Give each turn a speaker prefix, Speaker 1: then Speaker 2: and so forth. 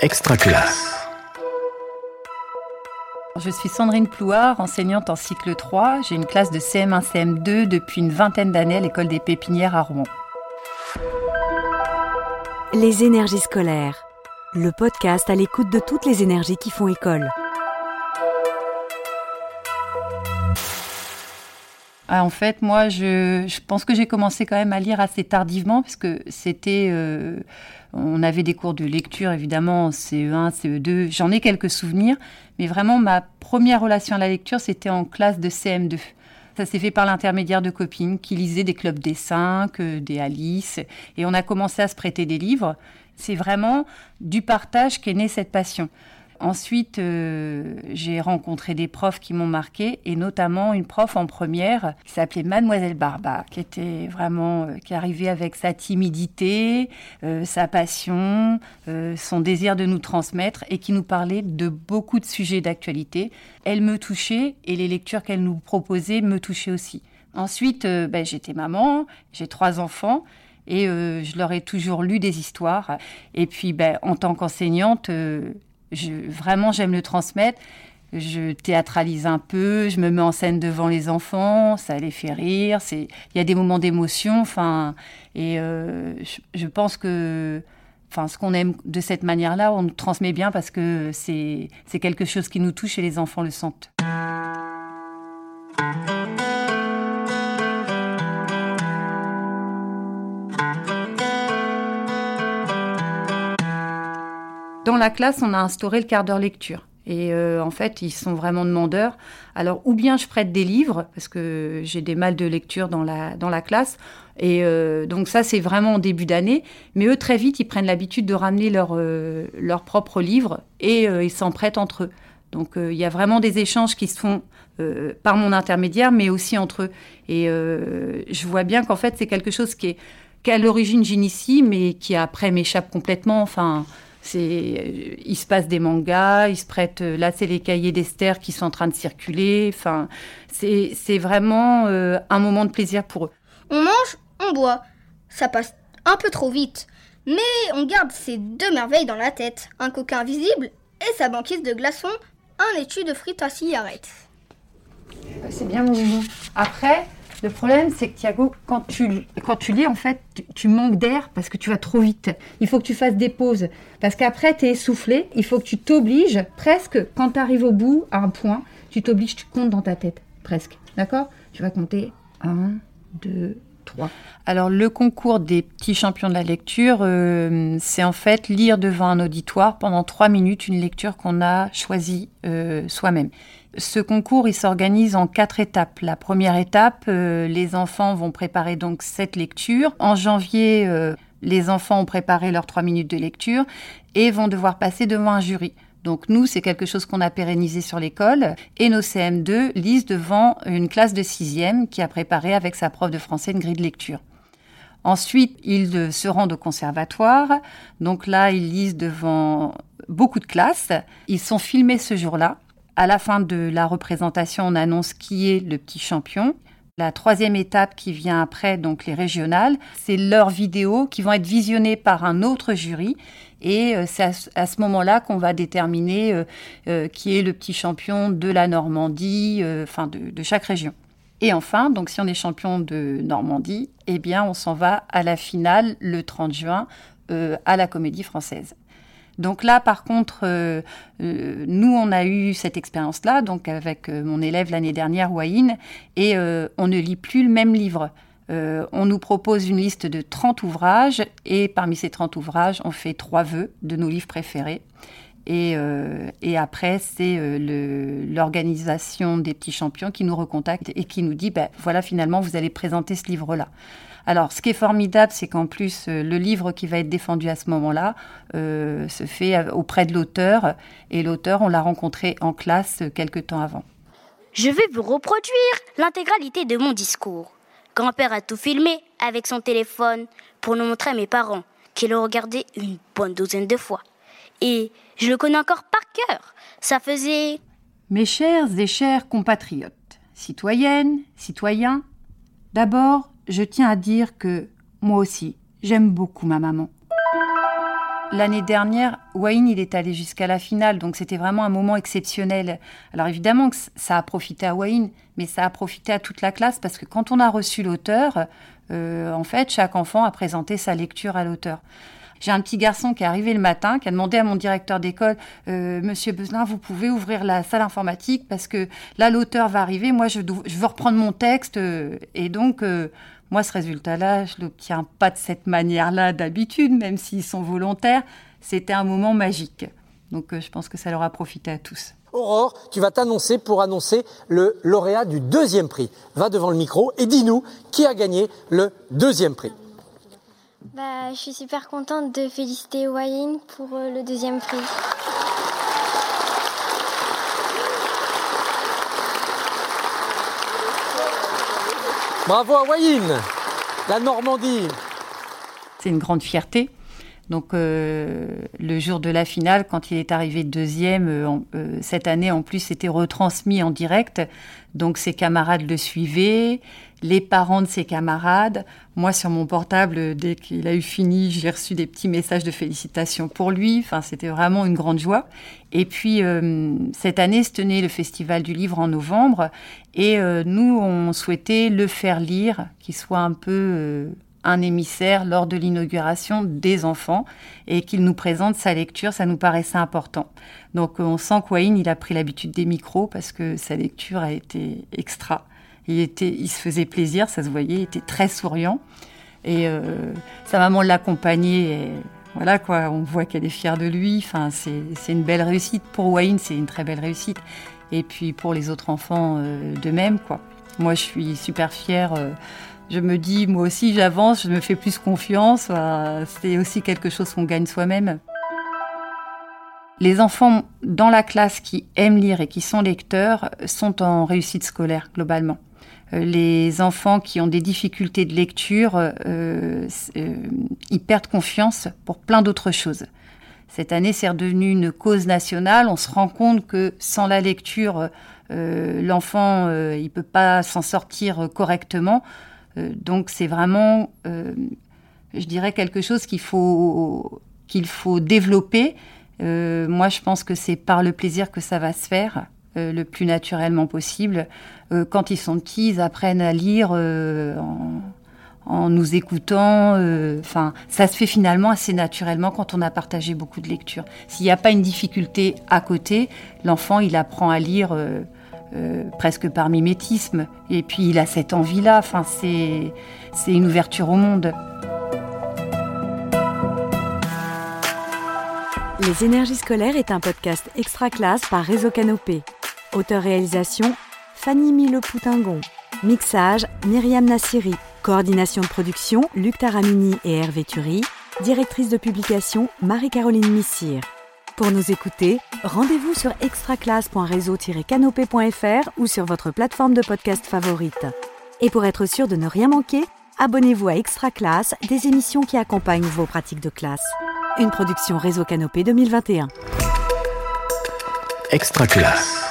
Speaker 1: Extra classe.
Speaker 2: Je suis Sandrine Plouard, enseignante en cycle 3. J'ai une classe de CM1, CM2 depuis une vingtaine d'années à l'école des pépinières à Rouen.
Speaker 3: Les énergies scolaires. Le podcast à l'écoute de toutes les énergies qui font école.
Speaker 2: Ah, en fait, moi, je, pense que j'ai commencé quand même à lire assez tardivement, parce que c'était... euh, on avait des cours de lecture, évidemment, en CE1, CE2. J'en ai quelques souvenirs, mais vraiment, ma première relation à la lecture, c'était en classe de CM2. Ça s'est fait par l'intermédiaire de copines qui lisaient des clubs des 5, des Alice, et on a commencé à se prêter des livres. C'est vraiment du partage qu'est née cette passion. Ensuite, euh, j'ai rencontré des profs qui m'ont marqué, et notamment une prof en première qui s'appelait Mademoiselle Barba, qui était vraiment, euh, qui arrivait avec sa timidité, euh, sa passion, euh, son désir de nous transmettre, et qui nous parlait de beaucoup de sujets d'actualité. Elle me touchait, et les lectures qu'elle nous proposait me touchaient aussi. Ensuite, ben, j'étais maman, j'ai trois enfants. Et je leur ai toujours lu des histoires. Et puis, ben, en tant qu'enseignante, vraiment, j'aime le transmettre. Je théâtralise un peu, je me mets en scène devant les enfants, ça les fait rire. C'est, il y a des moments d'émotion. Enfin, et euh, je, je pense que, enfin, ce qu'on aime de cette manière-là, on transmet bien parce que c'est, c'est quelque chose qui nous touche et les enfants le sentent. La classe, on a instauré le quart d'heure lecture. Et euh, en fait, ils sont vraiment demandeurs. Alors, ou bien je prête des livres, parce que j'ai des mal de lecture dans la, dans la classe. Et euh, donc ça, c'est vraiment en début d'année. Mais eux, très vite, ils prennent l'habitude de ramener leurs euh, propres livres et euh, ils s'en prêtent entre eux. Donc il y a vraiment des échanges qui se font par mon intermédiaire, mais aussi entre eux. Et je vois bien qu'en fait, c'est quelque chose qui est qu'à l'origine j'initie, mais qui après m'échappe complètement. Enfin, c'est, euh, il se passe des mangas, ils se prêtent. euh, Là, c'est les cahiers d'Esther qui sont en train de circuler. Enfin, c'est, c'est vraiment euh, un moment de plaisir pour eux.
Speaker 4: On mange, on boit. Ça passe un peu trop vite. Mais on garde ces deux merveilles dans la tête. Un coquin invisible et sa banquise de glaçons. Un étui de frites à cigarette.
Speaker 2: C'est bien mon moment. Après, le problème, c'est que Thiago, quand tu, lis, en fait, tu, tu manques d'air parce que tu vas trop vite. Il faut que tu fasses des pauses. Parce qu'après, tu es essoufflé. Il faut que tu t'obliges, presque, quand tu arrives au bout, à un point, tu t'obliges, tu comptes dans ta tête. Presque. D'accord? Tu vas compter 1, 2, 3. Alors, le concours des petits champions de la lecture, euh, c'est en fait lire devant un auditoire pendant 3 minutes une lecture qu'on a choisie euh, soi-même. Ce concours, il s'organise en quatre étapes. La première étape, euh, les enfants vont préparer donc cette lecture. En janvier, les enfants ont préparé leurs trois minutes de lecture et vont devoir passer devant un jury. Donc nous, c'est quelque chose qu'on a pérennisé sur l'école. Et nos CM2 lisent devant une classe de sixième qui a préparé avec sa prof de français une grille de lecture. Ensuite, ils se rendent au conservatoire. Donc là, ils lisent devant beaucoup de classes. Ils sont filmés ce jour-là. À la fin de la représentation, on annonce qui est le petit champion. La troisième étape qui vient après, donc les régionales, c'est leurs vidéos qui vont être visionnées par un autre jury. Et euh, c'est à, ce- moment-là qu'on va déterminer euh, euh, qui est le petit champion de la Normandie, enfin de, de chaque région. Et enfin, donc si on est champion de Normandie, eh bien on s'en va à la finale le 30 juin euh, à la Comédie Française. Donc là, par contre, euh, euh, nous, on a eu cette expérience-là, donc avec euh, mon élève l'année dernière, Wayne, et on ne lit plus le même livre. On nous propose une liste de 30 ouvrages, et parmi ces 30 ouvrages, on fait trois vœux de nos livres préférés. Et, après, c'est l'organisation des petits champions qui nous recontacte et qui nous dit, ben, voilà, finalement, vous allez présenter ce livre-là. Alors, ce qui est formidable, c'est qu'en plus, euh, le livre qui va être défendu à ce moment-là euh, se fait auprès de l'auteur. Et l'auteur, on l'a rencontré en classe euh, quelques temps avant.
Speaker 5: Je vais vous reproduire l'intégralité de mon discours. Grand-père a tout filmé avec son téléphone pour nous montrer à mes parents, qui l'ont regardé une bonne douzaine de fois. Et je le connais encore par cœur. Ça faisait...
Speaker 2: Mes chers et chers compatriotes, citoyennes, citoyens, d'abord, je tiens à dire que moi aussi, j'aime beaucoup ma maman. L'année dernière, Wayne, il est allé jusqu'à la finale, donc c'était vraiment un moment exceptionnel. Alors évidemment que ça a profité à Wayne, mais ça a profité à toute la classe parce que quand on a reçu l'auteur, euh, en fait, chaque enfant a présenté sa lecture à l'auteur. J'ai un petit garçon qui est arrivé le matin, qui a demandé à mon directeur d'école, euh, Monsieur Bezelin, vous pouvez ouvrir la salle informatique parce que là, l'auteur va arriver. Moi, je, veux reprendre mon texte. Euh, et donc, moi, ce résultat-là, je l'obtiens pas de cette manière-là d'habitude, même s'ils sont volontaires. C'était un moment magique. Donc, euh, je pense que ça leur a profité à tous.
Speaker 1: Aurore, tu vas t'annoncer pour annoncer le lauréat du deuxième prix. Va devant le micro et dis-nous qui a gagné le deuxième prix.
Speaker 6: Bah, je suis super contente de féliciter Wayne pour euh, le deuxième prix.
Speaker 1: Bravo à Wayne, la Normandie.
Speaker 2: C'est une grande fierté. Donc euh, le jour de la finale, quand il est arrivé deuxième, euh, euh, cette année en plus, c'était retransmis en direct. Donc ses camarades le suivaient, les parents de ses camarades. Moi, sur mon portable, dès qu'il a eu fini, j'ai reçu des petits messages de félicitations pour lui. Enfin, c'était vraiment une grande joie. Et puis, euh, cette année se tenait le Festival du Livre en novembre. Et euh, nous, on souhaitait le faire lire, qu'il soit un peu euh, un émissaire lors de l'inauguration des enfants et qu'il nous présente sa lecture. Ça nous paraissait important. Donc, on sent qu'Wayne, il a pris l'habitude des micros parce que sa lecture a été extra. Il, se faisait plaisir, ça se voyait, il était très souriant. Et euh, sa maman l'accompagnait. voilà quoi, on voit qu'elle est fière de lui. Enfin, c'est une belle réussite. Pour Wayne, c'est une très belle réussite. Et puis pour les autres enfants, euh, de même quoi. Moi, je suis super fière. Euh, je me dis, moi aussi, j'avance, je me fais plus confiance. c'est aussi quelque chose qu'on gagne soi-même. Les enfants dans la classe qui aiment lire et qui sont lecteurs sont en réussite scolaire globalement. Euh, les enfants qui ont des difficultés de lecture, euh, euh, ils perdent confiance pour plein d'autres choses. Cette année, c'est redevenu une cause nationale. On se rend compte que sans la lecture, l'enfant, il peut pas s'en sortir correctement. donc, c'est vraiment, je dirais, quelque chose qu'il faut qu'il faut développer. moi, je pense que c'est par le plaisir que ça va se faire. Euh, le plus naturellement possible. Euh, quand ils sont petits, ils apprennent à lire euh, en, nous écoutant. Enfin, ça se fait finalement assez naturellement quand on a partagé beaucoup de lectures. S'il n'y a pas une difficulté à côté, l'enfant, il apprend à lire presque par mimétisme. Et puis, il a cette envie-là. Enfin, c'est une ouverture au monde.
Speaker 3: Les énergies scolaires est un podcast extra classe par Réseau Canopé. Auteur-réalisation Fanny Mille-Poutingon. Mixage Myriam Nassiri. Coordination de production Luc Taramini et Hervé Thury. Directrice de publication Marie-Caroline Missire. Pour nous écouter, rendez-vous sur extraclasse.réseau-canopé.fr ou sur votre plateforme de podcast favorite. Et pour être sûr de ne rien manquer, abonnez-vous à Extra Classe, des émissions qui accompagnent vos pratiques de classe. Une production Réseau Canopé 2021.
Speaker 7: Extra Classe.